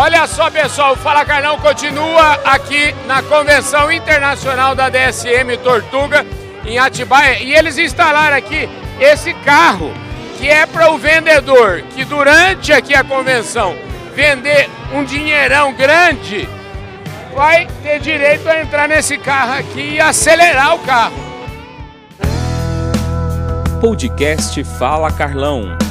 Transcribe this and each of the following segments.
Olha só, pessoal, o Fala Carlão continua aqui na Convenção Internacional da DSM Tortuga, em Atibaia, e eles instalaram aqui esse carro, que é para o vendedor, que durante aqui a convenção vender um dinheirão grande, vai ter direito a entrar nesse carro aqui e acelerar o carro. Podcast Fala Carlão.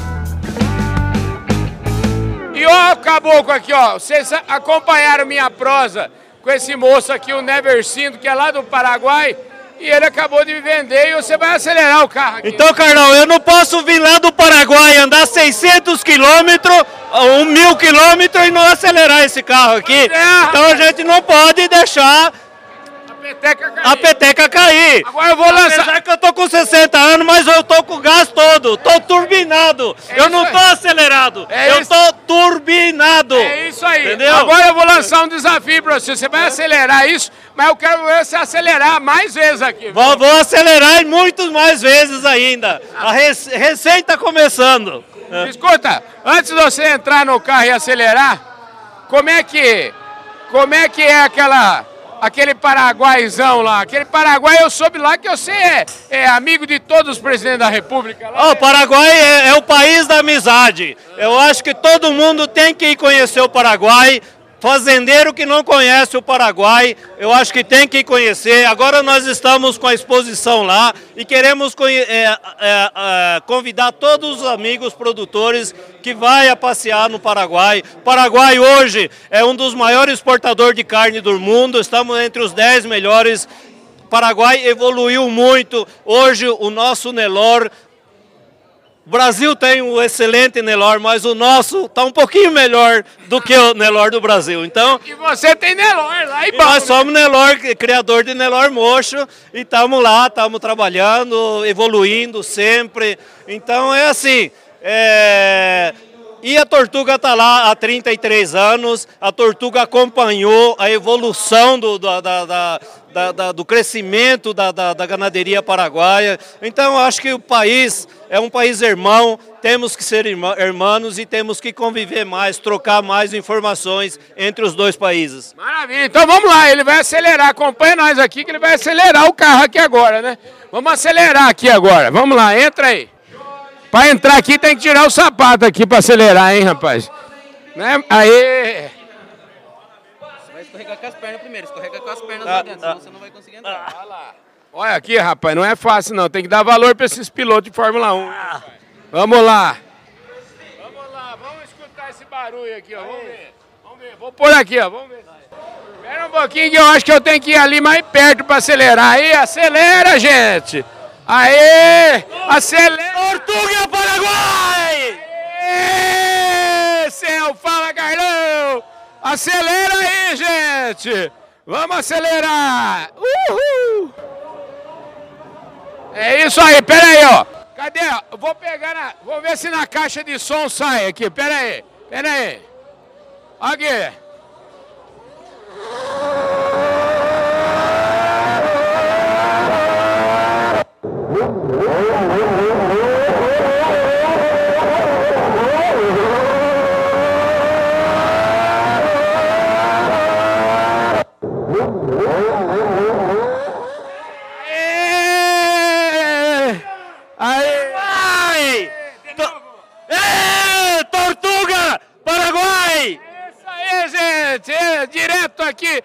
Ó, o caboclo aqui, ó. Vocês acompanharam minha prosa com esse moço aqui, o Neversindo, que é lá do Paraguai. E ele acabou de vender e você vai acelerar o carro aqui. Então, Carlão, eu não posso vir lá do Paraguai andar 600 quilômetros, um mil quilômetros e não acelerar esse carro aqui. É, então a gente não pode deixar peteca cair. a peteca cair. Agora eu vou lançar. Apesar que eu tô com 60 anos, mas eu tô com o gás todo, tô turbinado. É eu não tô aí. acelerado, É eu isso. tô turbinado. É isso aí. Entendeu? Agora eu vou lançar um desafio pra você. Você vai acelerar isso, mas eu quero ver você acelerar mais vezes aqui. Vou, vou acelerar e muitos mais vezes ainda. A rec- recém tá começando. Escuta, antes de você entrar no carro e acelerar, como é que, como é que é aquela, aquele paraguaizão lá? Aquele paraguai eu soube lá que você é, é amigo de todos os presidentes da república lá. Ó, o Paraguai é, é o país da amizade. Eu acho que todo mundo tem que ir conhecer o Paraguai. Fazendeiro que não conhece o Paraguai, eu acho que tem que conhecer. Agora nós estamos com a exposição lá e queremos é, é, é, convidar todos os amigos produtores que vai a passear no Paraguai. Paraguai hoje é um dos maiores exportadores de carne do mundo, estamos entre os 10 melhores. Paraguai evoluiu muito. Hoje o nosso Nelor o Brasil tem um excelente Nelor, mas o nosso está um pouquinho melhor do que o Nelor do Brasil. Então, E você tem Nelor lá e, e bom, nós né? somos Nelor, criador de Nelor Mocho, e estamos lá, estamos trabalhando, evoluindo sempre. Então é assim. é, E a Tortuga está lá há 33 anos, a Tortuga acompanhou a evolução do, da- da- da- do crescimento da, da- ganaderia paraguaia. Então eu acho que o país é um país irmão, temos que ser irmã- irmãos e temos que conviver mais, trocar mais informações entre os dois países. Maravilha, então vamos lá, ele vai acelerar, acompanha nós aqui que ele vai acelerar o carro aqui agora, né? Vamos acelerar aqui agora, vamos lá, entra aí. Para entrar aqui tem que tirar o sapato aqui para acelerar, hein, rapaz? Né? Aê! Você vai escorregar com as pernas primeiro, escorrega com as pernas Ah, lá dentro, ah. senão você não vai conseguir entrar. Olha aqui, rapaz, não é fácil não, tem que dar valor para esses pilotos de Fórmula 1. hein, rapaz? Vamos lá. Vamos lá, vamos escutar esse barulho aqui, ó, vamos ver. Vamos ver, vou pôr aqui, ó, vamos ver. Espera um pouquinho que eu acho que eu tenho que ir ali mais perto para acelerar. Aí, acelera, gente. Aê! Acelera! Tortuga Paraguai! Aê! Céu, fala, Carlão! Acelera aí, gente! Vamos acelerar! Uhul! É isso aí, pera aí, ó. Cadê? Vou pegar na. Vou ver se na caixa de som sai aqui. Pera aí, pera aí. Aqui. Aê! Aê! Vai! É, Tortuga Paraguai! Isso aí, direto aqui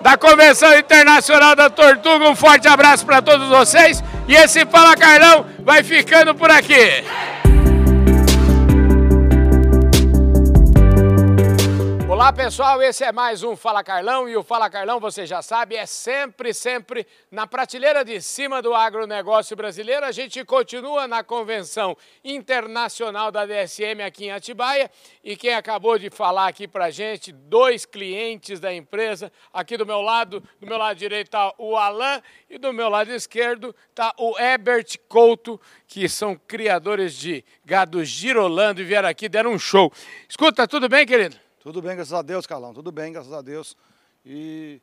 da Convenção Internacional da Tortuga. Um forte abraço para todos vocês. E esse Fala Carlão vai ficando por aqui. Olá pessoal, esse é mais um Fala Carlão e o Fala Carlão, você já sabe, é sempre, sempre na prateleira de cima do agronegócio brasileiro. A gente continua na Convenção Internacional da DSM aqui em Atibaia e quem acabou de falar aqui pra gente, dois clientes da empresa, aqui do meu lado, do meu lado direito está o Alan e do meu lado esquerdo está o Herbert Couto, que são criadores de gado girolando e vieram aqui, deram um show. Escuta, tudo bem, querido? Tudo bem, graças a Deus, Carlão. Tudo bem, graças a Deus. E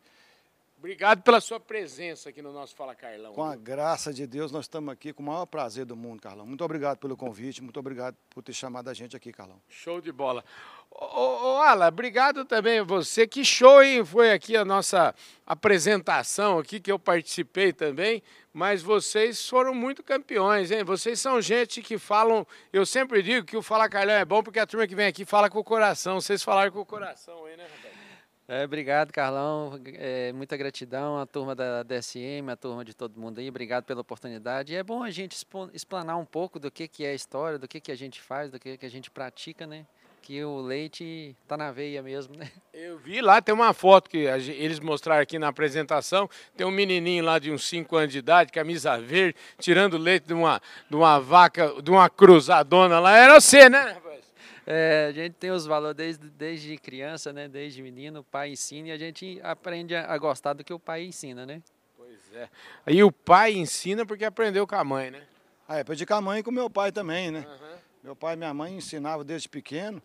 Obrigado pela sua presença aqui no nosso Fala Carlão. Com a graça de Deus, nós estamos aqui com o maior prazer do mundo, Carlão. Muito obrigado pelo convite, muito obrigado por ter chamado a gente aqui, Carlão. Show de bola. Ô, ô, ô Ala, obrigado também a você. Que show, hein? Foi aqui a nossa apresentação aqui, que eu participei também, mas vocês foram muito campeões, hein? Vocês são gente que falam, eu sempre digo que o Fala Carlão é bom porque a turma que vem aqui fala com o coração. Vocês falaram com o coração aí, né, rapaz? É, obrigado, Carlão. É, muita gratidão à turma da DSM, à turma de todo mundo aí. Obrigado pela oportunidade. E é bom a gente explanar um pouco do que, que é a história, do que, que a gente faz, do que, que a gente pratica, né? Que o leite tá na veia mesmo, né? Eu vi lá, tem uma foto que eles mostraram aqui na apresentação. Tem um menininho lá de uns 5 anos de idade, camisa verde, tirando leite de uma, de uma vaca, de uma cruzadona lá. Era você, né? É, a gente tem os valores desde, desde criança, né? Desde menino, o pai ensina e a gente aprende a, a gostar do que o pai ensina, né? Pois é. Aí o pai ensina porque aprendeu com a mãe, né? Ah, é, aprendi com a mãe e com meu pai também, né? Meu pai e minha mãe ensinavam desde pequeno.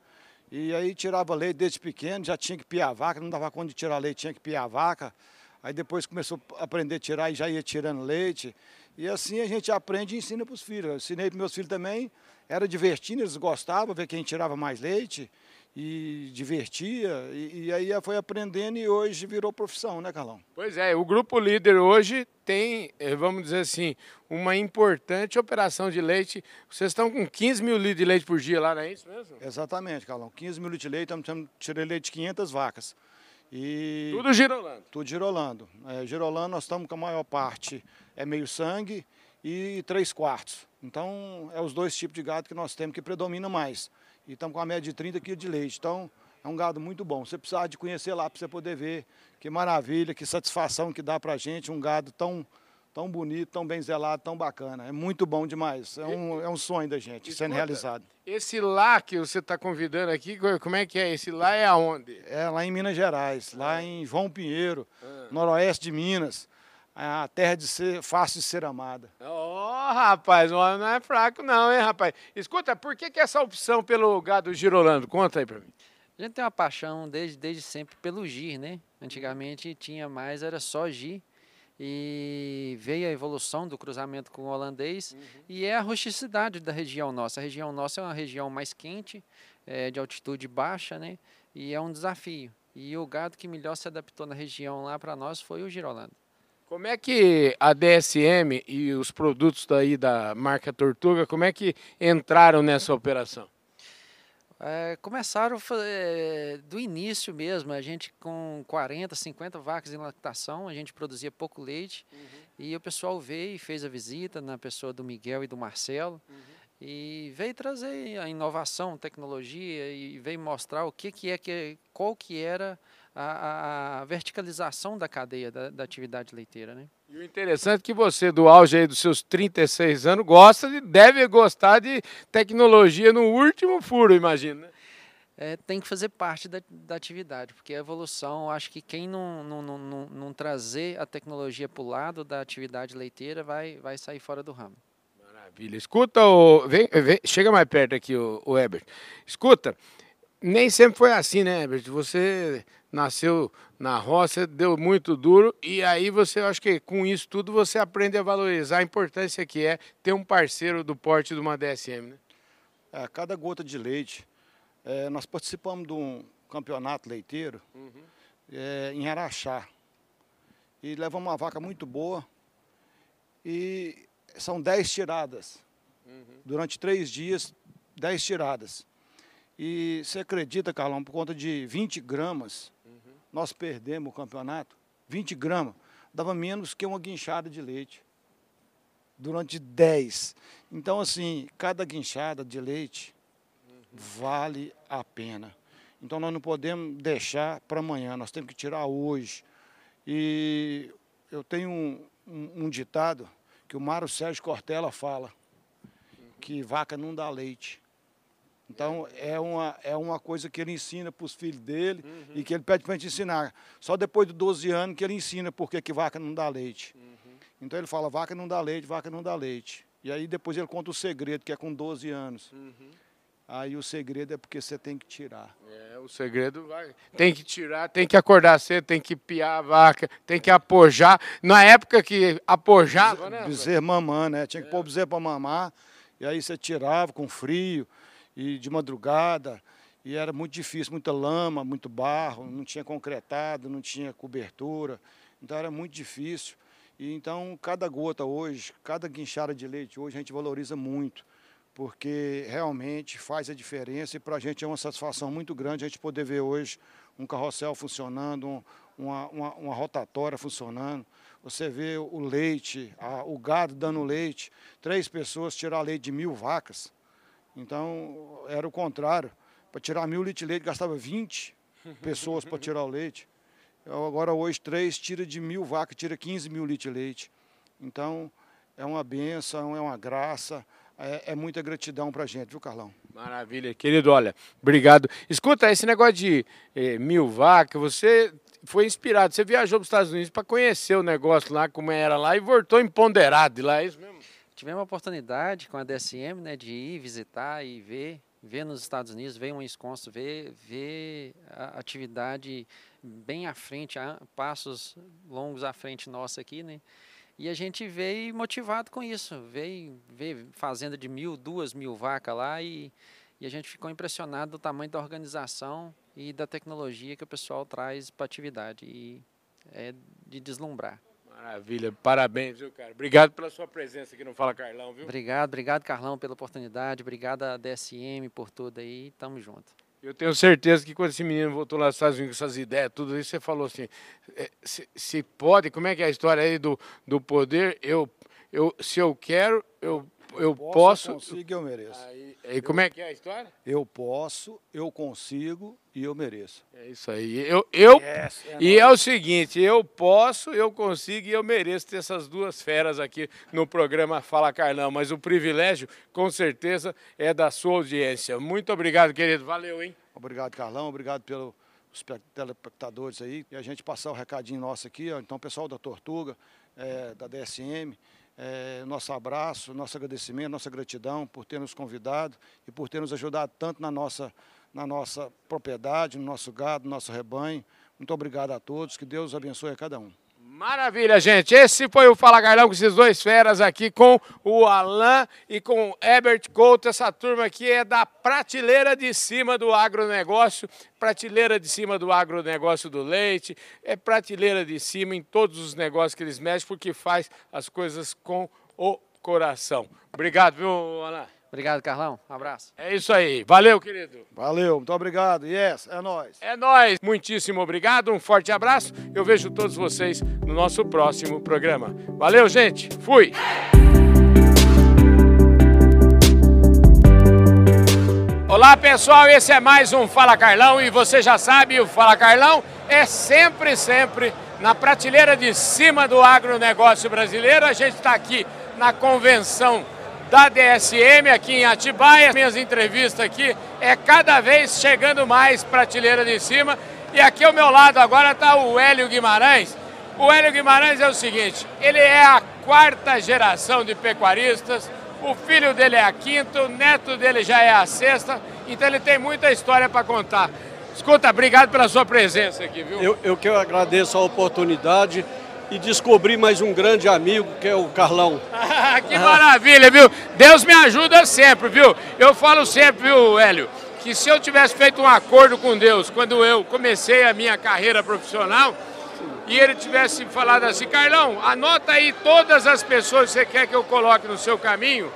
E aí tirava leite desde pequeno, já tinha que piar a vaca, não dava conta de tirar leite, tinha que piar a vaca. Aí depois começou a aprender a tirar e já ia tirando leite. E assim a gente aprende e ensina para os filhos. Eu ensinei para meus filhos também, era divertindo, eles gostavam, ver quem tirava mais leite e divertia. E, e aí foi aprendendo e hoje virou profissão, né, Carlão? Pois é, o grupo líder hoje tem, eh, vamos dizer assim, uma importante operação de leite. Vocês estão com 15 mil litros de leite por dia lá, não é isso mesmo? Exatamente, Carlão. 15 mil litros de leite, estamos tirando leite de 500 vacas. E Tudo girolando. tudo girolando. É, girolando, nós estamos com a maior parte é meio sangue e três quartos. Então, é os dois tipos de gado que nós temos que predomina mais. E estamos com a média de 30 quilos de leite. Então, é um gado muito bom. Você precisa de conhecer lá para você poder ver que maravilha, que satisfação que dá para a gente um gado tão, tão bonito, tão bem zelado, tão bacana. É muito bom demais. É um, é um sonho da gente Escuta, sendo realizado. Esse lá que você está convidando aqui, co- como é que é? Esse lá é aonde? É lá em Minas Gerais, lá em João Pinheiro, noroeste de Minas. A terra de ser fácil de ser amada. Ó, rapaz, o homem não é fraco não, hein, rapaz? Escuta, por que, que essa opção pelo gado girolando? Conta aí pra mim. A gente tem uma paixão desde, desde sempre pelo gir, né? Antigamente tinha mais, era só gir. E veio a evolução do cruzamento com o holandês e é a rusticidade da região nossa. A região nossa é uma região mais quente, é, de altitude baixa, né? E é um desafio. E o gado que melhor se adaptou na região lá para nós foi o girolando. Como é que a DSM e os produtos daí da marca Tortuga, como é que entraram nessa operação? É, começaram é, do início mesmo, a gente com 40, 50 vacas em lactação, a gente produzia pouco leite. E o pessoal veio e fez a visita na pessoa do Miguel e do Marcelo. E veio trazer a inovação, tecnologia e veio mostrar o que, que é que qual que era a, a- verticalização da cadeia da, da atividade leiteira, né? E o interessante é que você, do auge aí dos seus 36 anos, gosta de, deve gostar de tecnologia no último furo, imagino, né? é, tem que fazer parte da, da atividade, porque a evolução, acho que quem não, não, não, não, trazer a tecnologia para o lado da atividade leiteira vai, vai sair fora do ramo. Maravilha. Escuta, o, vem, vem- chega mais perto aqui, o, o Herbert. Escuta, nem sempre foi assim, né, Herbert? Você nasceu na roça, deu muito duro, e aí você, eu acho que com isso tudo, você aprende a valorizar a importância que é ter um parceiro do porte de uma DSM, né? É, cada gota de leite. é, nós participamos de um campeonato leiteiro é, em Araxá. E levamos uma vaca muito boa. E são 10 tiradas. Durante três dias, 10 tiradas. E você acredita, Carlão, por conta de 20 gramas, nós perdemos o campeonato. 20 gramas. Dava menos que uma guinchada de leite. Durante 10. Então, assim, cada guinchada de leite vale a pena. Então nós não podemos deixar para amanhã, nós temos que tirar hoje. E eu tenho um, um- um ditado que o Mário Sérgio Cortella fala, que vaca não dá leite. Então é uma, é uma coisa que ele ensina para os filhos dele e que ele pede para a gente ensinar. Só depois de 12 anos que ele ensina por que vaca não dá leite. Então ele fala, vaca não dá leite, vaca não dá leite. E aí depois ele conta o segredo, que é com 12 anos. Aí o segredo é porque você tem que tirar. É, o segredo vai. Tem que tirar, tem que acordar cedo, tem que piar a vaca, tem que apojar. Na época que apojava, né? Bezerro mamando, né? Tinha que pôr o bezerro para mamar. E aí você tirava com frio e de madrugada. E era muito difícil, muita lama, muito barro, não tinha concretado, não tinha cobertura. Então era muito difícil. E então cada gota hoje, cada guinchada de leite hoje a gente valoriza muito porque realmente faz a diferença e para a gente é uma satisfação muito grande a gente poder ver hoje um carrossel funcionando, um, uma, uma, uma, rotatória funcionando. Você vê o leite, a, o gado dando leite, três pessoas tirar leite de mil vacas. Então, era o contrário. Para tirar mil litros de leite, gastava 20 pessoas para tirar o leite. Agora, hoje, três tira de mil vacas, tira 15 mil litros de leite. Então, é uma benção, é uma graça é, é muita gratidão para a gente, viu, Carlão? Maravilha, querido. Olha, obrigado. Escuta, esse negócio de eh, mil vacas, você foi inspirado, você viajou para os Estados Unidos para conhecer o negócio lá, como era lá, e voltou empoderado de lá, é isso mesmo? Tivemos a oportunidade com a DSM, né, de ir visitar e ver, ver nos Estados Unidos, ver um esconso, ver, ver a atividade bem à frente, a passos longos à frente nossa aqui, né? E a gente veio motivado com isso, veio, veio fazenda de mil, duas mil vacas lá e, e a gente ficou impressionado do tamanho da organização e da tecnologia que o pessoal traz para a atividade. E é de deslumbrar. Maravilha, parabéns, viu, cara? Obrigado pela sua presença aqui no Fala Carlão, viu? Obrigado, obrigado, Carlão, pela oportunidade. Obrigado a DSM por tudo aí. Tamo junto. Eu tenho certeza que quando esse menino voltou lá nos Estados Unidos com essas ideias, tudo isso, você falou assim, é, se, se, pode, como é que é a história aí do, do poder, eu, eu, se eu quero, eu, eu, posso... posso eu consigo, eu mereço. Aí, aí como é que é a história? Eu posso, eu consigo e eu mereço. É isso aí. Eu, eu, yes, é e é o seguinte, eu posso, eu consigo e eu mereço ter essas duas feras aqui no programa Fala Carlão, mas o privilégio, com certeza, é da sua audiência. Muito obrigado, querido. Valeu, hein? Obrigado, Carlão. Obrigado pelos telespectadores aí. E a gente passar o recadinho nosso aqui, ó. Então, pessoal da Tortuga, é, da DSM, é, nosso abraço, nosso agradecimento, nossa gratidão por ter nos convidado e por ter nos ajudado tanto na nossa, na nossa propriedade, no nosso gado, no nosso rebanho. Muito obrigado a todos, que Deus abençoe a cada um. Maravilha, gente. Esse foi o Fala Carlão com esses dois feras aqui, com o Alain e com o Herbert Couto. Essa turma aqui é da prateleira de cima do agronegócio, prateleira de cima do agronegócio do leite, é prateleira de cima em todos os negócios que eles mexem, porque faz as coisas com o coração. Obrigado, viu, Alain? Obrigado, Carlão. Um abraço. É isso aí. Valeu, querido. Valeu, muito obrigado. Yes, é nós. É nós. Muitíssimo obrigado. Um forte abraço. Eu vejo todos vocês no nosso próximo programa. Valeu, gente. Fui. Olá pessoal, esse é mais um Fala Carlão e você já sabe, o Fala Carlão é sempre, sempre na prateleira de cima do agronegócio brasileiro. A gente está aqui na convenção da DSM aqui em Atibaia. Minhas entrevistas aqui é cada vez chegando mais prateleira de cima. E aqui ao meu lado agora está o Hélio Guimarães. O Hélio Guimarães é o seguinte, ele é a quarta geração de pecuaristas, o filho dele é a quinta, o neto dele já é a sexta, então ele tem muita história para contar. Escuta, obrigado pela sua presença aqui, viu? Eu, eu que agradeço a oportunidade e descobri mais um grande amigo, que é o Carlão. que maravilha, viu? Deus me ajuda sempre, viu? Eu falo sempre, viu, Hélio, que se eu tivesse feito um acordo com Deus quando eu comecei a minha carreira profissional e ele tivesse falado assim, Carlão, anota aí todas as pessoas que você quer que eu coloque no seu caminho,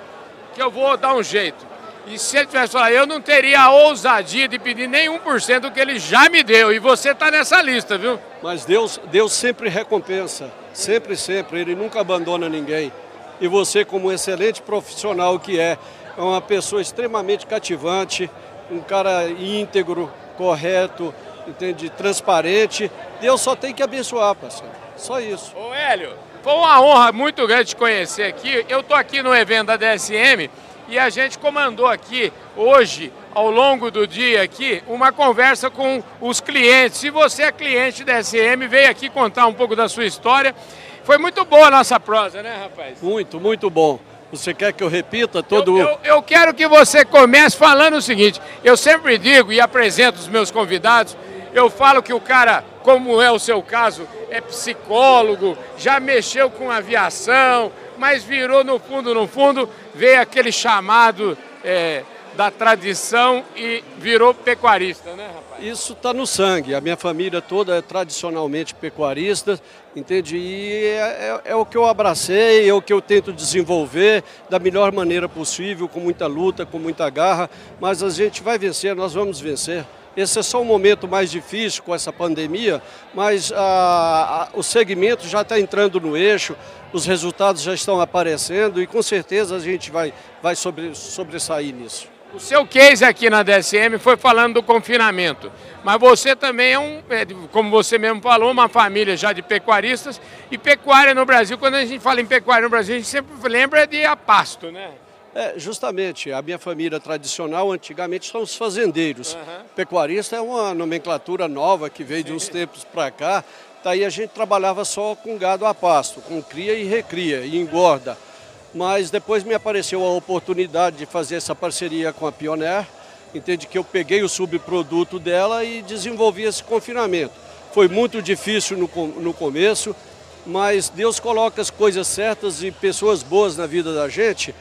que eu vou dar um jeito. E se ele tivesse falado, eu não teria a ousadia de pedir por cento do que ele já me deu. E você está nessa lista, viu? Mas Deus, Deus sempre recompensa. Sempre, sempre. Ele nunca abandona ninguém. E você, como um excelente profissional que é, é uma pessoa extremamente cativante, um cara íntegro, correto, entende? Transparente. Deus só tem que abençoar, parceiro. Só isso. Ô Hélio, foi uma honra muito grande te conhecer aqui. Eu estou aqui no evento da DSM e a gente comandou aqui hoje, ao longo do dia aqui, uma conversa com os clientes. Se você é cliente da SM, veio aqui contar um pouco da sua história. Foi muito boa a nossa prosa, né, rapaz? Muito, muito bom. Você quer que eu repita todo eu, eu, eu quero que você comece falando o seguinte: eu sempre digo e apresento os meus convidados, eu falo que o cara, como é o seu caso, é psicólogo, já mexeu com aviação, mas virou no fundo, no fundo, veio aquele chamado é, da tradição e virou pecuarista, né, rapaz? Isso está no sangue. A minha família toda é tradicionalmente pecuarista, entende? E é, é, é, o que eu abracei, é o que eu tento desenvolver da melhor maneira possível, com muita luta, com muita garra. Mas a gente vai vencer, nós vamos vencer. Esse é só um momento mais difícil com essa pandemia, mas a, a, o segmento já está entrando no eixo, os resultados já estão aparecendo e com certeza a gente vai, vai sobre, sobressair nisso. O seu case aqui na DSM foi falando do confinamento, mas você também é um, é, como você mesmo falou, uma família já de pecuaristas e pecuária no Brasil, quando a gente fala em pecuária no Brasil, a gente sempre lembra de a pasto, né? É, justamente, a minha família tradicional, antigamente, são os fazendeiros. Uhum. Pecuarista é uma nomenclatura nova que veio Sim. de uns tempos para cá. Daí a gente trabalhava só com gado a pasto, com cria e recria e engorda. Mas depois me apareceu a oportunidade de fazer essa parceria com a Pioneer. Entende que eu peguei o subproduto dela e desenvolvi esse confinamento. Foi muito difícil no, no começo, mas Deus coloca as coisas certas e pessoas boas na vida da gente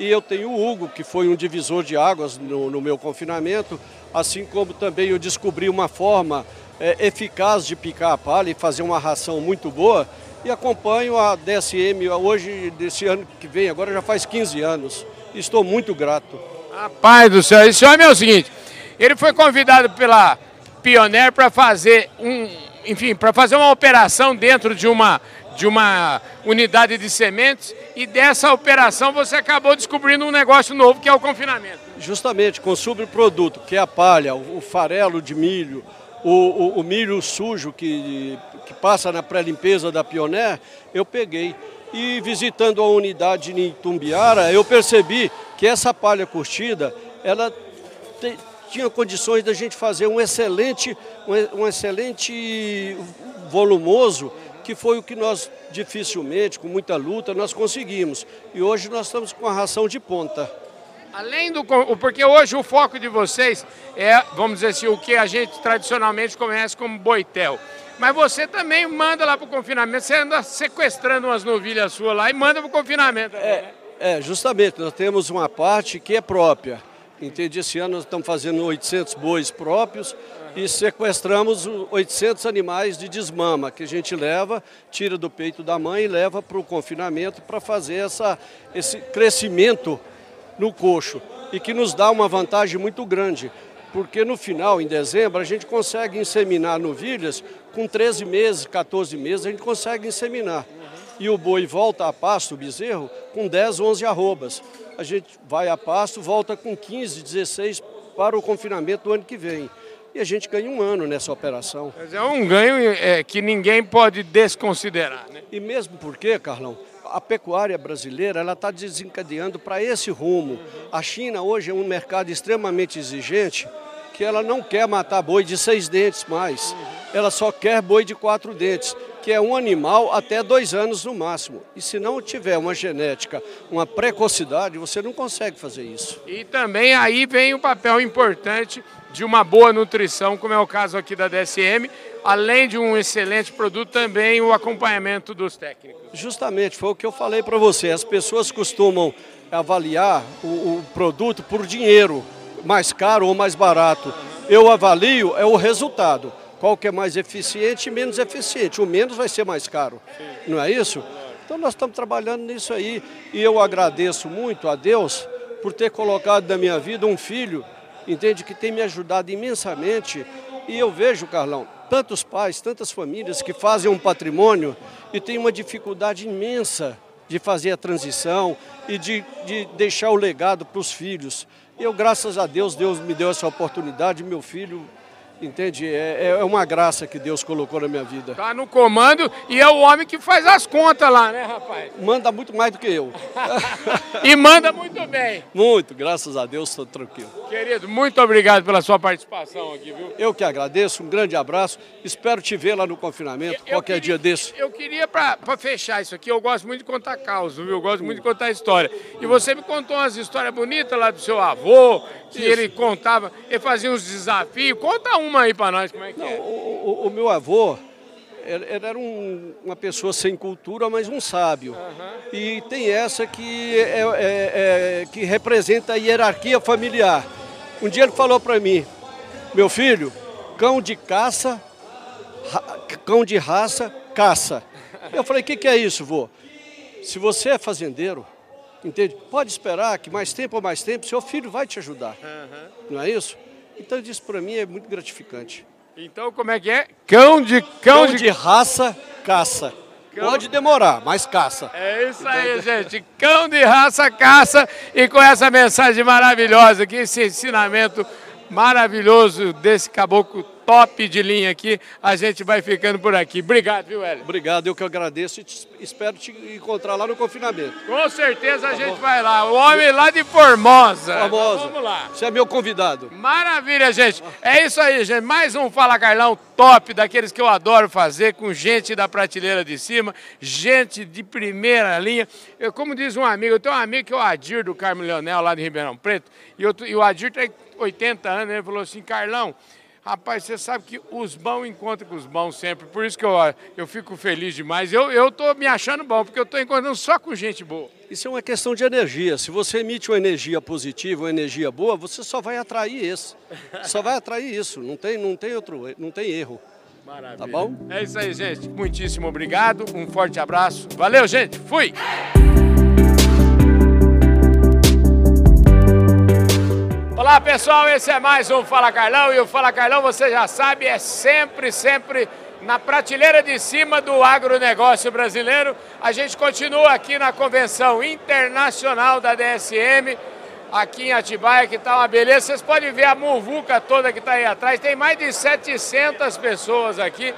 e eu tenho o Hugo, que foi um divisor de águas no, no meu confinamento, assim como também eu descobri uma forma é, eficaz de picar a palha e fazer uma ração muito boa. E acompanho a DSM hoje, desse ano que vem, agora já faz 15 anos. Estou muito grato. Rapaz do céu, esse homem é o seguinte, ele foi convidado pela Pioneer para fazer um, enfim, para fazer uma operação dentro de uma de uma unidade de sementes e dessa operação você acabou descobrindo um negócio novo que é o confinamento. Justamente, com subproduto, que é a palha, o farelo de milho, o, o, o milho sujo que, que passa na pré-limpeza da Pioneer, eu peguei. E visitando a unidade em Tumbiara, eu percebi que essa palha curtida, ela te, tinha condições da gente fazer um excelente, um, um excelente volumoso que foi o que nós dificilmente, com muita luta, nós conseguimos. E hoje nós estamos com a ração de ponta. Além do. Porque hoje o foco de vocês é, vamos dizer assim, o que a gente tradicionalmente conhece como boitel. Mas você também manda lá para o confinamento, você anda sequestrando umas novilhas suas lá e manda para o confinamento. é, é, justamente, nós temos uma parte que é própria. Entende? Esse ano nós estamos fazendo 800 bois próprios e sequestramos 800 animais de desmama que a gente leva, tira do peito da mãe e leva para o confinamento para fazer essa, esse crescimento no coxo e que nos dá uma vantagem muito grande, porque no final, em dezembro, a gente consegue inseminar novilhas com 13 meses, 14 meses, a gente consegue inseminar. E o boi volta a pasto, o bezerro, com 10, 11 arrobas. A gente vai a pasto, volta com 15, 16 para o confinamento do ano que vem e a gente ganha um ano nessa operação. Mas é um ganho é, que ninguém pode desconsiderar. Né? E mesmo porque, Carlão, a pecuária brasileira ela está desencadeando para esse rumo. A China hoje é um mercado extremamente exigente que ela não quer matar boi de seis dentes mais. Ela só quer boi de quatro dentes que é um animal até dois anos no máximo. E se não tiver uma genética, uma precocidade, você não consegue fazer isso. E também aí vem o papel importante de uma boa nutrição, como é o caso aqui da DSM, além de um excelente produto, também o acompanhamento dos técnicos. Justamente, foi o que eu falei para você. As pessoas costumam avaliar o, o produto por dinheiro, mais caro ou mais barato. Eu avalio é o resultado qual que é mais eficiente e menos eficiente. O menos vai ser mais caro, não é isso? Então nós estamos trabalhando nisso aí e eu agradeço muito a Deus por ter colocado na minha vida um filho, entende, que tem me ajudado imensamente. E eu vejo, Carlão, tantos pais, tantas famílias que fazem um patrimônio e têm uma dificuldade imensa de fazer a transição e de, de deixar o legado para os filhos. Eu, graças a Deus, Deus me deu essa oportunidade, meu filho Entende? É, é uma graça que Deus colocou na minha vida. Tá no comando e é o homem que faz as contas lá, né, rapaz? Manda muito mais do que eu. e manda muito bem. Muito, graças a Deus, estou tranquilo. Querido, muito obrigado pela sua participação aqui, viu? Eu que agradeço, um grande abraço. Espero te ver lá no confinamento, eu, qualquer queria, dia desse. Eu queria, para fechar isso aqui, eu gosto muito de contar causa, viu? Eu gosto muito de contar história. E você me contou umas histórias bonitas lá do seu avô, que ele contava, ele fazia uns desafios. Conta uma aí para nós, como é que Não, é? O, o, meu avô, era um, uma pessoa sem cultura, mas um sábio. Uhum. E tem essa que, é, é, é, que representa a hierarquia familiar. Um dia ele falou para mim, meu filho, cão de caça, cão de raça, caça. Eu falei, o que, que é isso, vô? Se você é fazendeiro, entende? Pode esperar que mais tempo ou mais tempo, seu filho vai te ajudar. Uhum. Não é isso? Então isso para mim é muito gratificante. Então como é que é? Cão de cão, cão de... de... raça caça. Cão... Pode demorar, mas caça. É isso aí, gente. Cão de raça caça e com essa mensagem maravilhosa aqui, esse ensinamento maravilhoso desse caboclo top de linha aqui. A gente vai ficando por aqui. Obrigado, viu, Hélio? Obrigado, eu que agradeço e te, espero te encontrar lá no confinamento. Com certeza a tá gente bom. vai lá. O homem lá de Formosa. Formosa. Vamos lá. Você é meu convidado. Maravilha, gente. É isso aí, gente. Mais um Fala Carlão top, daqueles que eu adoro fazer, com gente da prateleira de cima, gente de primeira linha. Eu, como diz um amigo, eu tenho um amigo que é o Adir do Carmo Leonel, lá de Ribeirão Preto, e, eu, e o Adir tem 80 anos, ele falou assim, Carlão, Rapaz, você sabe que os bons encontram com os bons sempre, por isso que eu, eu fico feliz demais. Eu, eu tô me achando bom, porque eu estou encontrando só com gente boa. Isso é uma questão de energia. Se você emite uma energia positiva, uma energia boa, você só vai atrair isso. Só vai atrair isso. Não tem, não tem outro, não tem erro. Maravilha. Tá bom? É isso aí, gente. Muitíssimo obrigado. Um forte abraço. Valeu, gente. Fui. Olá pessoal, esse é mais um Fala Carlão e o Fala Carlão, você já sabe, é sempre, sempre na prateleira de cima do agronegócio brasileiro. A gente continua aqui na convenção internacional da DSM, aqui em Atibaia, que está uma beleza. Vocês podem ver a muvuca toda que está aí atrás, tem mais de 700 pessoas aqui.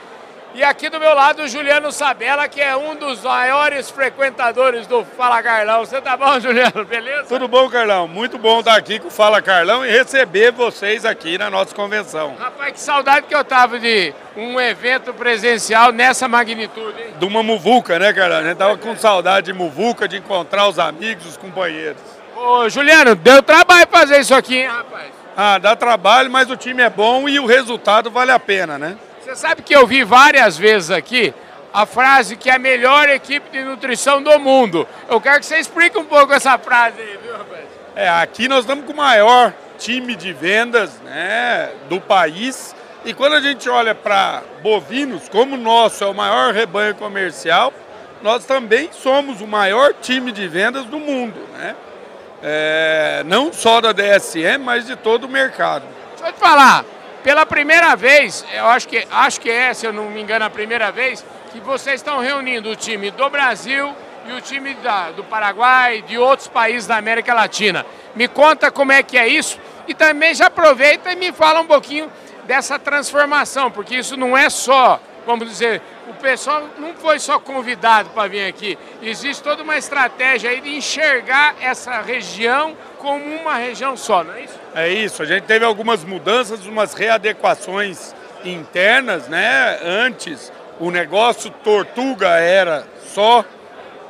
E aqui do meu lado o Juliano Sabella, que é um dos maiores frequentadores do Fala Carlão. Você tá bom, Juliano? Beleza? Tudo bom, Carlão. Muito bom estar aqui com o Fala Carlão e receber vocês aqui na nossa convenção. Rapaz, que saudade que eu tava de um evento presencial nessa magnitude, hein? De uma muvuca, né, Carlão? A gente tava com saudade de muvuca, de encontrar os amigos, os companheiros. Ô, Juliano, deu trabalho fazer isso aqui, hein, rapaz? Ah, dá trabalho, mas o time é bom e o resultado vale a pena, né? Você sabe que eu vi várias vezes aqui a frase que é a melhor equipe de nutrição do mundo. Eu quero que você explique um pouco essa frase aí, viu, rapaz? É, aqui nós estamos com o maior time de vendas né, do país. E quando a gente olha para bovinos, como o nosso é o maior rebanho comercial, nós também somos o maior time de vendas do mundo. Né? É, não só da DSM, mas de todo o mercado. Deixa eu te falar, pela primeira vez, eu acho que, acho que é, se eu não me engano, a primeira vez, que vocês estão reunindo o time do Brasil e o time da, do Paraguai, de outros países da América Latina. Me conta como é que é isso e também já aproveita e me fala um pouquinho dessa transformação, porque isso não é só, vamos dizer, o pessoal não foi só convidado para vir aqui, existe toda uma estratégia aí de enxergar essa região como uma região só, não é isso? É isso, a gente teve algumas mudanças, umas readequações internas, né? Antes o negócio Tortuga era só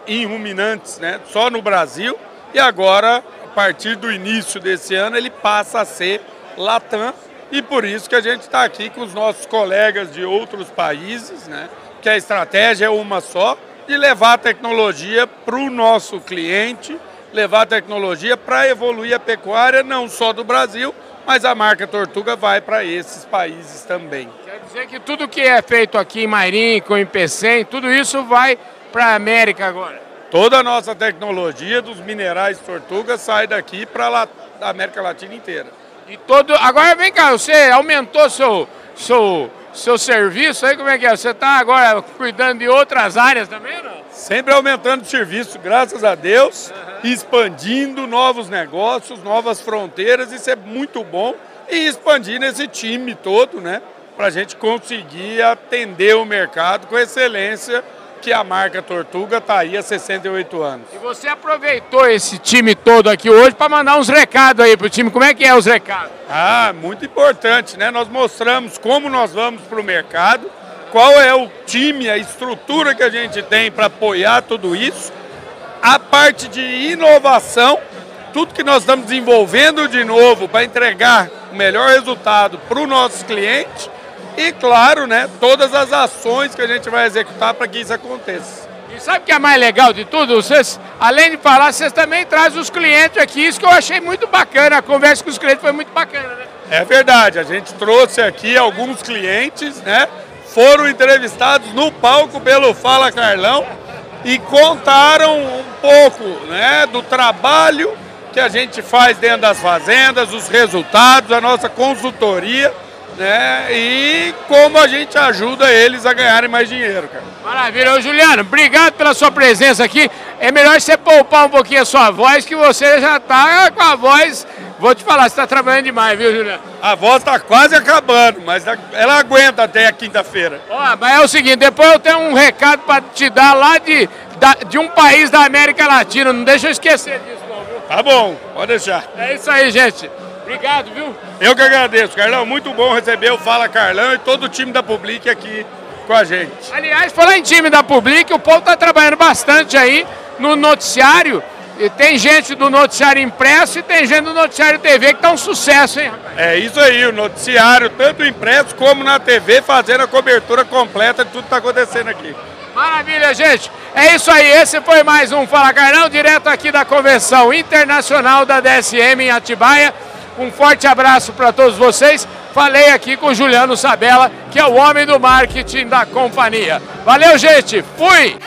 em ruminantes, né? Só no Brasil e agora, a partir do início desse ano, ele passa a ser Latam e por isso que a gente está aqui com os nossos colegas de outros países, né? Que a estratégia é uma só, de levar a tecnologia para o nosso cliente levar a tecnologia para evoluir a pecuária, não só do Brasil, mas a marca Tortuga vai para esses países também. Quer dizer que tudo que é feito aqui em Mairim, com o IPCEM, tudo isso vai para a América agora? Toda a nossa tecnologia dos minerais Tortuga sai daqui para a América Latina inteira. E todo... Agora vem cá, você aumentou seu, seu, seu serviço aí, como é que é? Você está agora cuidando de outras áreas também, não? Sempre aumentando o serviço, graças a Deus, uhum. expandindo novos negócios, novas fronteiras, isso é muito bom e expandindo esse time todo, né? Para a gente conseguir atender o mercado com excelência que a marca Tortuga está aí há 68 anos. E você aproveitou esse time todo aqui hoje para mandar uns recados aí para o time. Como é que é os recados? Ah, muito importante, né? Nós mostramos como nós vamos para o mercado, qual é o time, a estrutura que a gente tem para apoiar tudo isso, a parte de inovação, tudo que nós estamos desenvolvendo de novo para entregar o melhor resultado para o nosso cliente e, claro, né, todas as ações que a gente vai executar para que isso aconteça. E sabe o que é mais legal de tudo? Vocês, além de falar, vocês também trazem os clientes aqui, isso que eu achei muito bacana. A conversa com os clientes foi muito bacana, né? É verdade, a gente trouxe aqui alguns clientes, né? Foram entrevistados no palco pelo Fala Carlão e contaram um pouco, né, do trabalho que a gente faz dentro das fazendas, os resultados, a nossa consultoria né? E como a gente ajuda eles a ganharem mais dinheiro, cara. Maravilha. Ô, Juliano, obrigado pela sua presença aqui. É melhor você poupar um pouquinho a sua voz, que você já tá com a voz. Vou te falar, você está trabalhando demais, viu, Juliano? A voz está quase acabando, mas ela aguenta até a quinta-feira. Ó, mas é o seguinte, depois eu tenho um recado para te dar lá de, de um país da América Latina. Não deixa eu esquecer disso, não, viu? Tá bom, pode deixar. É isso aí, gente. Obrigado, viu? Eu que agradeço, Carlão. Muito bom receber o Fala Carlão e todo o time da Public aqui com a gente. Aliás, falar em time da Public, o povo está trabalhando bastante aí no noticiário. E tem gente do noticiário impresso e tem gente do noticiário TV que tá um sucesso, hein, rapaz? É isso aí, o noticiário, tanto impresso como na TV, fazendo a cobertura completa de tudo que está acontecendo aqui. Maravilha, gente. É isso aí, esse foi mais um Fala Carlão, direto aqui da Convenção Internacional da DSM em Atibaia. Um forte abraço para todos vocês. Falei aqui com Juliano Sabella, que é o homem do marketing da companhia. Valeu, gente. Fui!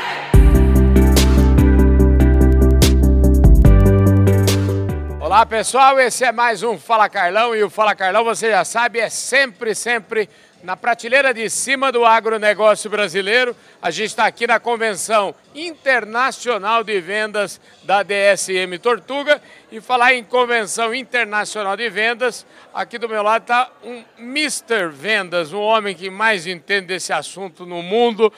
Olá, pessoal. Esse é mais um Fala Carlão e o Fala Carlão, você já sabe, é sempre, sempre na prateleira de cima do agronegócio brasileiro. A gente está aqui na Convenção Internacional de Vendas da DSM Tortuga. E falar em Convenção Internacional de Vendas, aqui do meu lado está um Mr. Vendas, um homem que mais entende desse assunto no mundo.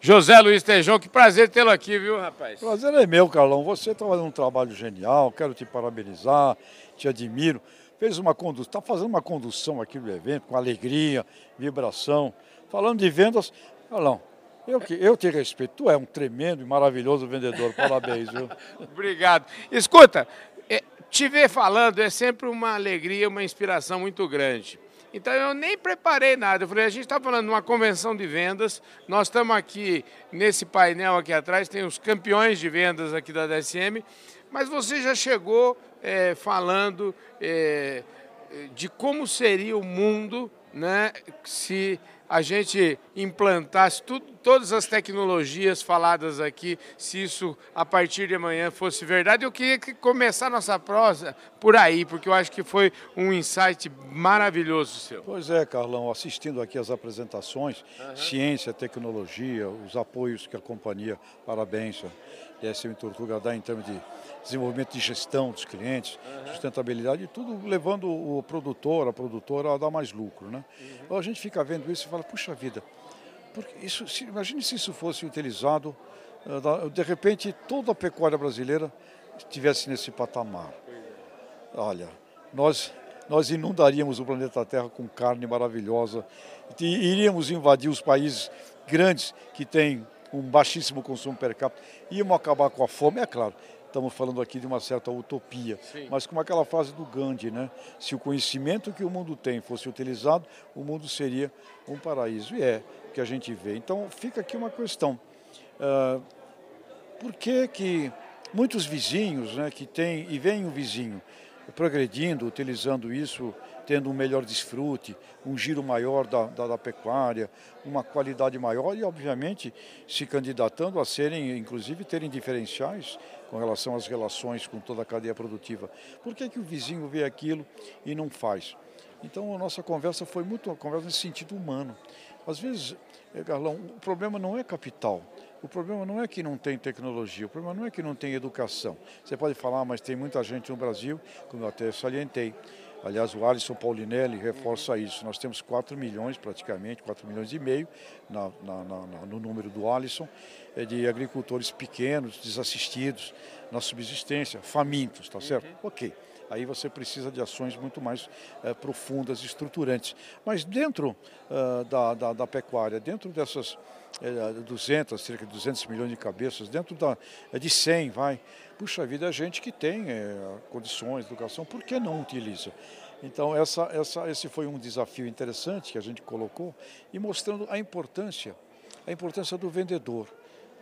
José Luiz Tejão, que prazer tê-lo aqui, viu, rapaz? Prazer é meu, Carlão. Você está fazendo um trabalho genial, quero te parabenizar, te admiro fez uma condução, está fazendo uma condução aqui do evento com alegria, vibração. Falando de vendas, Alão, eu, eu te respeito, tu é um tremendo e maravilhoso vendedor, parabéns, viu? Obrigado. Escuta, é, te ver falando é sempre uma alegria, uma inspiração muito grande. Então eu nem preparei nada. Eu falei, a gente está falando de uma convenção de vendas. Nós estamos aqui nesse painel aqui atrás, tem os campeões de vendas aqui da DSM, mas você já chegou é, falando é, de como seria o mundo né, se a gente implantasse tudo, todas as tecnologias faladas aqui, se isso a partir de amanhã fosse verdade. Eu queria começar nossa prosa por aí, porque eu acho que foi um insight maravilhoso seu. Pois é, Carlão, assistindo aqui as apresentações, uhum. ciência, tecnologia, os apoios que a companhia, parabéns, a SM Tortuga dá em termos de desenvolvimento de gestão dos clientes, uhum. sustentabilidade e tudo levando o produtor, a produtora a dar mais lucro. Né? Uhum. Então a gente fica vendo isso e fala, puxa vida, porque isso, se, imagine se isso fosse utilizado, uh, de repente toda a pecuária brasileira estivesse nesse patamar. Olha, nós, nós inundaríamos o planeta Terra com carne maravilhosa, iríamos invadir os países grandes que têm um baixíssimo consumo per capita, íamos acabar com a fome, é claro estamos falando aqui de uma certa utopia, Sim. mas como aquela frase do Gandhi, né? Se o conhecimento que o mundo tem fosse utilizado, o mundo seria um paraíso. E é que a gente vê. Então fica aqui uma questão. Uh, por que que muitos vizinhos, né, que têm, e vem um vizinho progredindo, utilizando isso tendo um melhor desfrute, um giro maior da, da, da, pecuária, uma qualidade maior e, obviamente, se candidatando a serem, inclusive, terem diferenciais com relação às relações com toda a cadeia produtiva. Por que, que o vizinho vê aquilo e não faz? Então, a nossa conversa foi muito uma conversa nesse sentido humano. Às vezes, eh, Carlão, o problema não é capital. O problema não é que não tem tecnologia, o problema não é que não tem educação. Você pode falar, mas tem muita gente no Brasil, como eu até salientei, Aliás, o Alisson Paulinelli reforça isso. Nós temos 4 milhões, praticamente, 4 milhões e meio na, na, na, no número do Alisson, é de agricultores pequenos, desassistidos, na subsistência, famintos, tá certo? Ok. Aí você precisa de ações muito mais é, profundas estruturantes. Mas dentro uh, da, da, da, pecuária, dentro dessas é, 200, cerca de 200 milhões de cabeças, dentro da, de 100, vai, puxa vida, a gente que tem é, condições, educação, por que não utiliza? Então, essa, essa, esse foi um desafio interessante que a gente colocou e mostrando a importância, a importância do vendedor.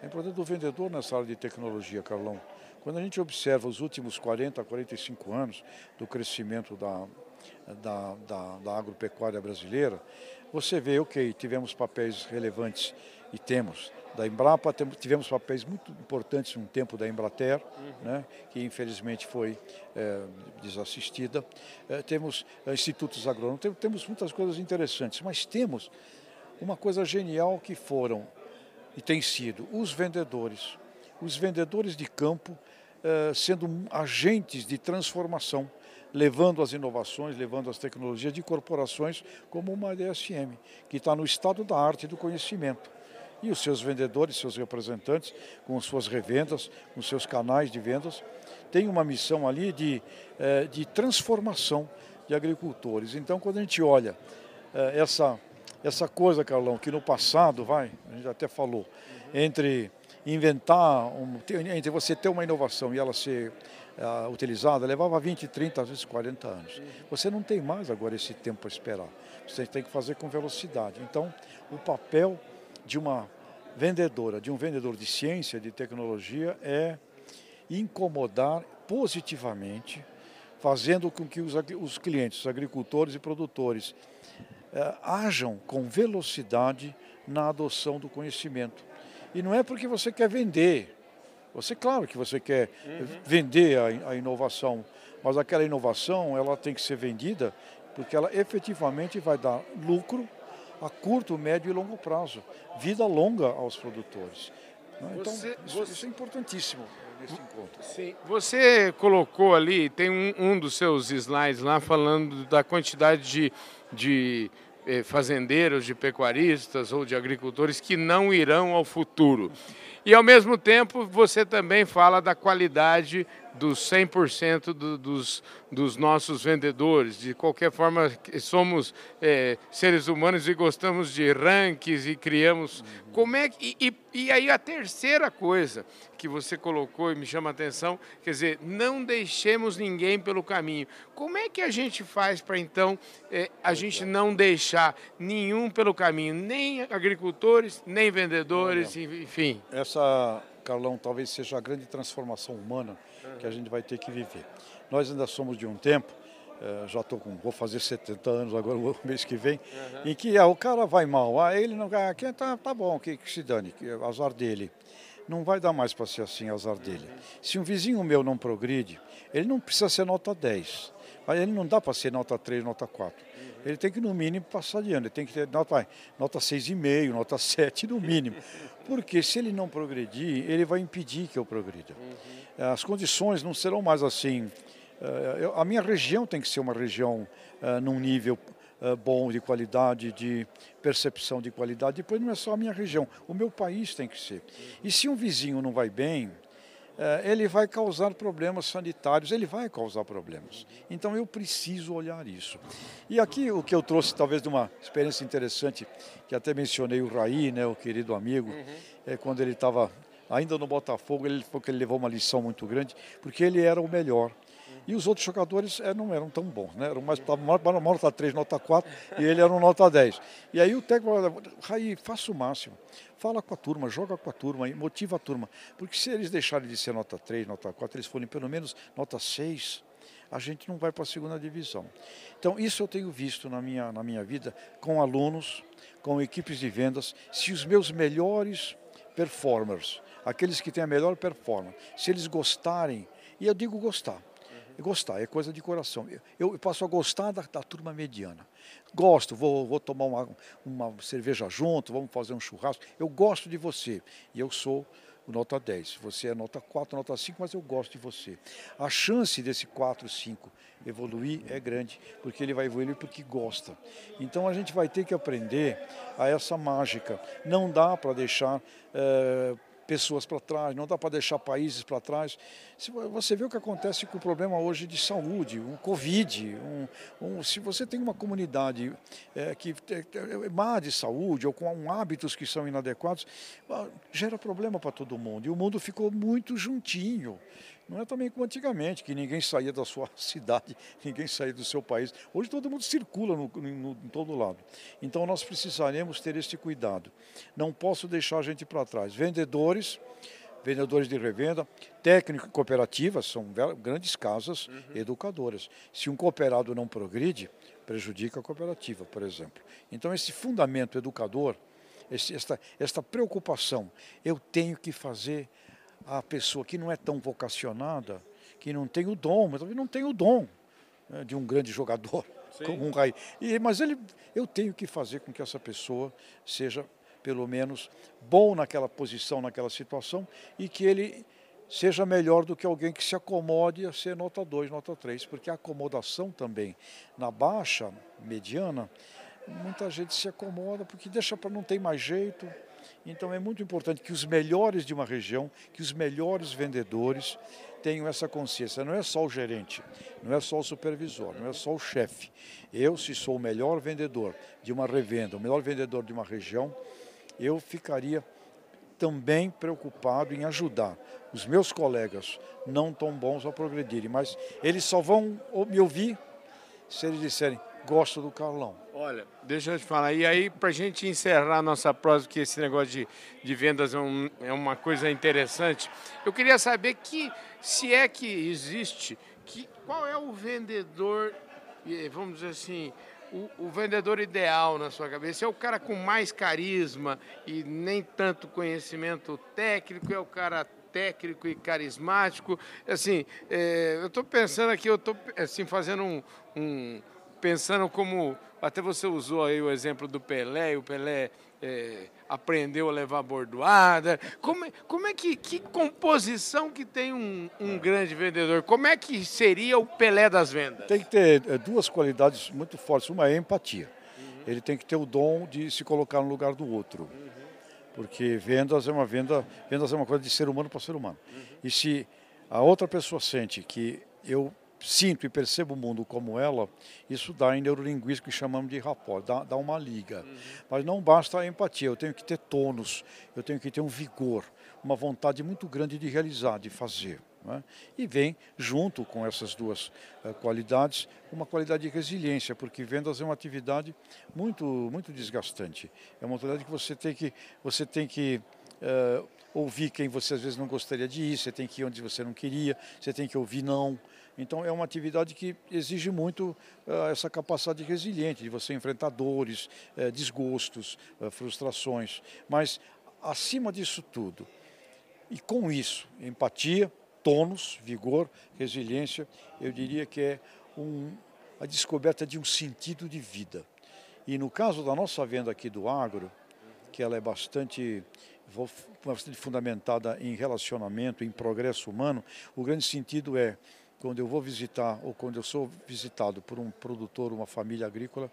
A importância do vendedor nessa área de tecnologia, Carlão. Quando a gente observa os últimos 40, 45 anos do crescimento da, da, da, da agropecuária brasileira, você vê, ok, tivemos papéis relevantes e temos da Embrapa, tivemos papéis muito importantes no tempo da Embrater, uhum. né, que infelizmente foi é, desassistida. É, temos é, institutos agrônomos, temos muitas coisas interessantes, mas temos uma coisa genial que foram e tem sido os vendedores. Os vendedores de campo eh, sendo agentes de transformação, levando as inovações, levando as tecnologias de corporações como uma DSM, que está no estado da arte e do conhecimento. E os seus vendedores, seus representantes, com suas revendas, com seus canais de vendas, têm uma missão ali de, eh, de transformação de agricultores. Então, quando a gente olha eh, essa, essa coisa, Carlão, que no passado, vai, a gente até falou, entre inventar, um, entre você ter uma inovação e ela ser uh, utilizada, levava 20, 30, às vezes 40 anos. Você não tem mais agora esse tempo a esperar. Você tem que fazer com velocidade. Então, o papel de uma vendedora, de um vendedor de ciência, de tecnologia, é incomodar positivamente, fazendo com que os, os clientes, os agricultores e produtores, uh, ajam com velocidade na adoção do conhecimento. E não é porque você quer vender. Você, claro que você quer uhum. vender a, a, inovação, mas aquela inovação ela tem que ser vendida porque ela efetivamente vai dar lucro a curto, médio e longo prazo, vida longa aos produtores. Né? Então, você, isso, você... isso, é importantíssimo nesse encontro. Sim. Você colocou ali, tem um, um dos seus slides lá falando da quantidade de, de fazendeiros, de pecuaristas ou de agricultores que não irão ao futuro. E, ao mesmo tempo, você também fala da qualidade dos 100% do, dos, dos nossos vendedores. De qualquer forma, somos é, seres humanos e gostamos de rankings e criamos. Uhum. Como é que, e, e aí a terceira coisa que você colocou e me chama a atenção, quer dizer, não deixemos ninguém pelo caminho. Como é que a gente faz para então é, a gente não deixar nenhum pelo caminho, nem agricultores, nem vendedores, enfim? Essa, Carlão, talvez seja a grande transformação humana que a gente vai ter que viver. Nós ainda somos de um tempo, eh, já estou com, vou fazer 70 anos agora o mês que vem, uhum. em que ah, o cara vai mal, ah, ele não ah, aqui tá, tá bom, que, que se dane, que, azar dele. Não vai dar mais para ser assim, azar dele. Uhum. Se um vizinho meu não progride, ele não precisa ser nota 10, mas ele não dá para ser nota 3, nota 4. Ele tem que, no mínimo, passar de ano. Ele tem que ter nota, nota 6,5, nota 7, no mínimo. Porque se ele não progredir, ele vai impedir que eu progrida. Uhum. Eh, as condições não serão mais assim. Eh, a minha região tem que ser uma região eh, num nível bom de qualidade, de percepção de qualidade. Depois não é só a minha região, o meu país tem que ser. E se um vizinho não vai bem, ele vai causar problemas sanitários, ele vai causar problemas. Então eu preciso olhar isso. E aqui o que eu trouxe talvez de uma experiência interessante, que até mencionei o Raí, né, o querido amigo, uhum. é quando ele estava ainda no Botafogo, ele falou que ele levou uma lição muito grande, porque ele era o melhor. E os outros jogadores é, não eram tão bons, né? Eram mais uma nota 3, nota 4, e ele era um nota 10. E aí o técnico falou, Raí, faça o máximo. Fala com a turma, joga com a turma, motiva a turma. Porque se eles deixarem de ser nota 3, nota 4, eles forem pelo menos nota 6, a gente não vai para a segunda divisão. Então, isso eu tenho visto na minha, na minha vida com alunos, com equipes de vendas. Se os meus melhores performers aqueles que têm a melhor performance, se eles gostarem, e eu digo gostar, uhum. gostar é coisa de coração. Eu, eu passo a gostar da, da turma mediana. Gosto, vou, vou tomar uma, uma cerveja junto, vamos fazer um churrasco. Eu gosto de você e eu sou nota 10. Você é nota 4, nota 5, mas eu gosto de você. A chance desse 4, 5 evoluir é grande, porque ele vai evoluir porque gosta. Então a gente vai ter que aprender a essa mágica. Não dá para deixar. É, pessoas para trás, não dá para deixar países para trás. Você vê o que acontece com o problema hoje de saúde, um Covid, um, um, se você tem uma comunidade é, que é, é má de saúde ou com hábitos que são inadequados, ah, gera problema para todo mundo. E o mundo ficou muito juntinho. Não é também como antigamente, que ninguém saía da sua cidade, ninguém saía do seu país. Hoje todo mundo circula no, no, em todo lado. Então nós precisaremos ter este cuidado. Não posso deixar a gente para trás. Vendedores, vendedores de revenda, técnico cooperativas, são grandes casas uhum. educadoras. Se um cooperado não progride, prejudica a cooperativa, por exemplo. Então esse fundamento educador, esse, esta, esta preocupação, eu tenho que fazer a pessoa que não é tão vocacionada, que não tem o dom, mas também não tem o dom né, de um grande jogador, Sim. como um Raí. E, mas ele, eu tenho que fazer com que essa pessoa seja, pelo menos, bom naquela posição, naquela situação, e que ele seja melhor do que alguém que se acomode a ser nota 2, nota 3, porque a acomodação também na baixa, mediana, muita gente se acomoda porque deixa para não ter mais jeito, então é muito importante que os melhores de uma região, que os melhores vendedores tenham essa consciência. Não é só o gerente, não é só o supervisor, não é só o chefe. Eu, se sou o melhor vendedor de uma revenda, o melhor vendedor de uma região, eu ficaria também preocupado em ajudar os meus colegas não tão bons a progredirem, mas eles só vão me ouvir se eles disserem gosto do Carlão. Olha, deixa eu te falar, e aí para a gente encerrar a nossa prosa, que esse negócio de, de vendas é, um, é uma coisa interessante, eu queria saber que, se é que existe, que, qual é o vendedor, vamos dizer assim, o, o, vendedor ideal na sua cabeça? É o cara com mais carisma e nem tanto conhecimento técnico, é o cara técnico e carismático. Assim, é, eu estou pensando aqui, eu estou assim, fazendo um, um pensando como até você usou aí o exemplo do Pelé, o Pelé é, aprendeu a levar bordoada. Como, é, como é que, que composição que tem um, um, grande vendedor? Como é que seria o Pelé das vendas? Tem que ter é, duas qualidades muito fortes. Uma é a empatia. Uhum. Ele tem que ter o dom de se colocar no lugar do outro. Uhum. Porque vendas é uma venda, vendas é uma coisa de ser humano para ser humano. Uhum. E se a outra pessoa sente que eu sinto e percebo o mundo como ela, isso dá em neurolinguística que chamamos de rapport, dá, dá uma liga. Uhum. Mas não basta a empatia, eu tenho que ter tônus, eu tenho que ter um vigor, uma vontade muito grande de realizar, de fazer. Né? E vem junto com essas duas uh, qualidades uma qualidade de resiliência, porque vendas é uma atividade muito muito desgastante. É uma atividade que você tem que você tem que uh, ouvir quem você às vezes não gostaria de ir, você tem que ir onde você não queria, você tem que ouvir não. Então é uma atividade que exige muito uh, essa capacidade resiliente, de você enfrentar dores, uh, desgostos, uh, frustrações. Mas acima disso tudo, e com isso, empatia, tônus, vigor, resiliência, eu diria que é um, a descoberta de um sentido de vida. E no caso da nossa venda aqui do agro, que ela é bastante bastante fundamentada em relacionamento, em progresso humano, o grande sentido é quando eu vou visitar ou quando eu sou visitado por um produtor, uma família agrícola,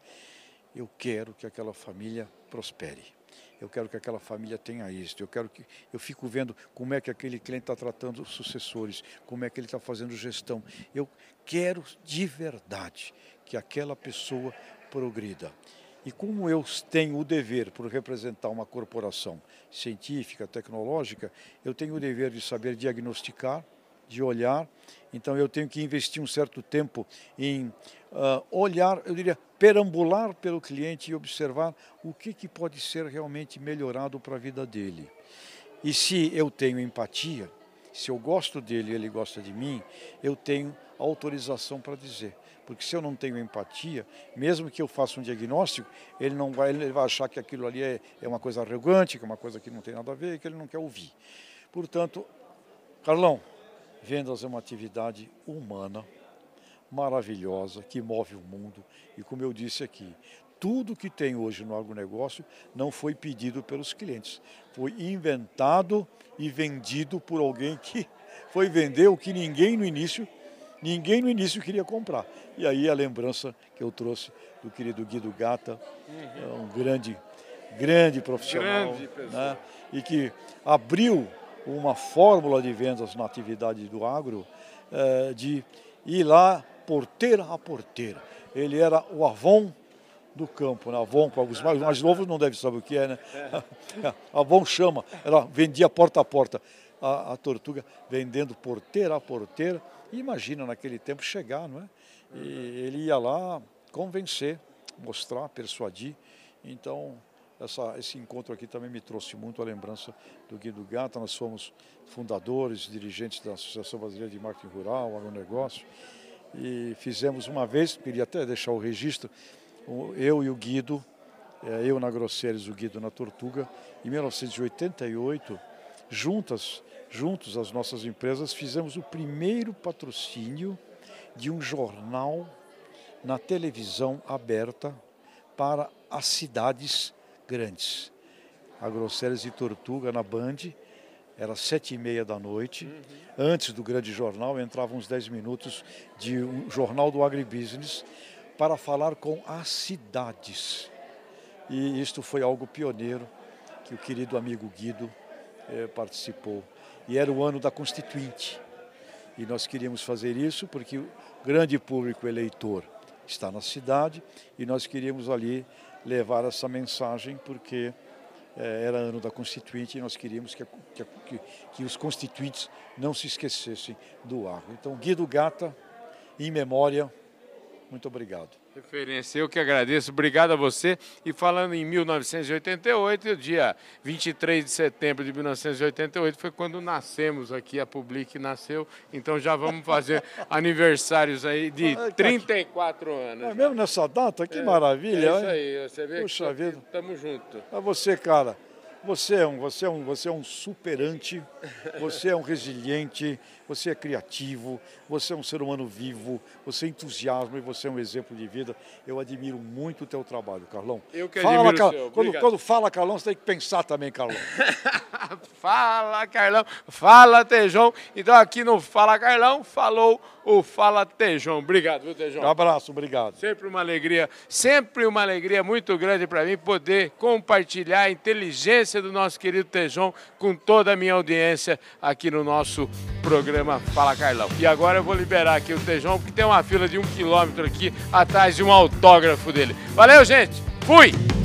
eu quero que aquela família prospere. Eu quero que aquela família tenha isso. Eu quero que eu fico vendo como é que aquele cliente está tratando os sucessores, como é que ele está fazendo gestão. Eu quero de verdade que aquela pessoa progrida. E como eu tenho o dever, por representar uma corporação científica, tecnológica, eu tenho o dever de saber diagnosticar, de olhar. Então eu tenho que investir um certo tempo em uh, olhar, eu diria, perambular pelo cliente e observar o que, que pode ser realmente melhorado para a vida dele. E se eu tenho empatia, se eu gosto dele e ele gosta de mim, eu tenho autorização para dizer. Porque se eu não tenho empatia, mesmo que eu faça um diagnóstico, ele não vai, ele vai achar que aquilo ali é, é uma coisa arrogante, que é uma coisa que não tem nada a ver, que ele não quer ouvir. Portanto, Carlão, Vendas é uma atividade humana, maravilhosa, que move o mundo. E como eu disse aqui, tudo que tem hoje no agronegócio não foi pedido pelos clientes. Foi inventado e vendido por alguém que foi vender o que ninguém no início, ninguém no início queria comprar. E aí a lembrança que eu trouxe do querido Guido Gata, uhum. um grande, grande profissional, grande né? e que abriu uma fórmula de vendas na atividade do agro eh, de ir lá porteira a porteira. Ele era o Avon do campo, né? Avon, para os mais, mais novos não devem saber o que é, né? Avon chama, ela vendia porta a porta. A, a, tortuga vendendo porteira a porteira. Imagina naquele tempo chegar, não é? E ele ia lá convencer, mostrar, persuadir. Então, essa, esse encontro aqui também me trouxe muito a lembrança do Guido Gata. Nós somos fundadores, dirigentes da Associação Brasileira de Marketing Rural, Agronegócio. E fizemos uma vez, queria até deixar o registro, eu e o Guido, é, eu na Grosseiros, o Guido na Tortuga, em 1988, juntas, juntos as nossas empresas, fizemos o primeiro patrocínio de um jornal na televisão aberta para as cidades grandes. A Grosseiros e Tortuga na Band, era sete e meia da noite. Uhum. Antes do grande jornal, entravam uns dez minutos de um jornal do agribusiness para falar com as cidades. E isto foi algo pioneiro que o querido amigo Guido eh, participou. E era o ano da Constituinte. E nós queríamos fazer isso porque o grande público eleitor está na cidade e nós queríamos ali levar essa mensagem porque eh, era ano da Constituinte e nós queríamos que, que, que, os constituintes não se esquecessem do agro. Então, Guido Gata, em memória, muito obrigado. Referência, eu que agradeço. Obrigado a você. E falando em 1988, dia 23 de setembro de 1988 foi quando nascemos aqui, a Public nasceu. Então já vamos fazer aniversários aí de 34 anos. É mesmo nessa data? Que é, maravilha. É isso aí, você vê Puxa que vida. estamos juntos. A você, cara. Você é um, você é um, você é um superante, você é um resiliente, você é criativo, você é um ser humano vivo, você é entusiasmo e você é um exemplo de vida. Eu admiro muito o teu trabalho, Carlão. Eu que fala, admiro Car... o quando, quando fala Carlão, você tem que pensar também, Carlão. fala, Carlão. Fala, Tejão. Então aqui no Fala Carlão, falou o Fala Tejão. Obrigado, viu, Tejão? Um abraço, obrigado. Sempre uma alegria, sempre uma alegria muito grande para mim poder compartilhar a inteligência do nosso querido Tejão com toda a minha audiência aqui no nosso programa Fala Carlão. E agora eu vou liberar aqui o Tejão, porque tem uma fila de um quilômetro aqui atrás de um autógrafo dele. Valeu, gente! Fui!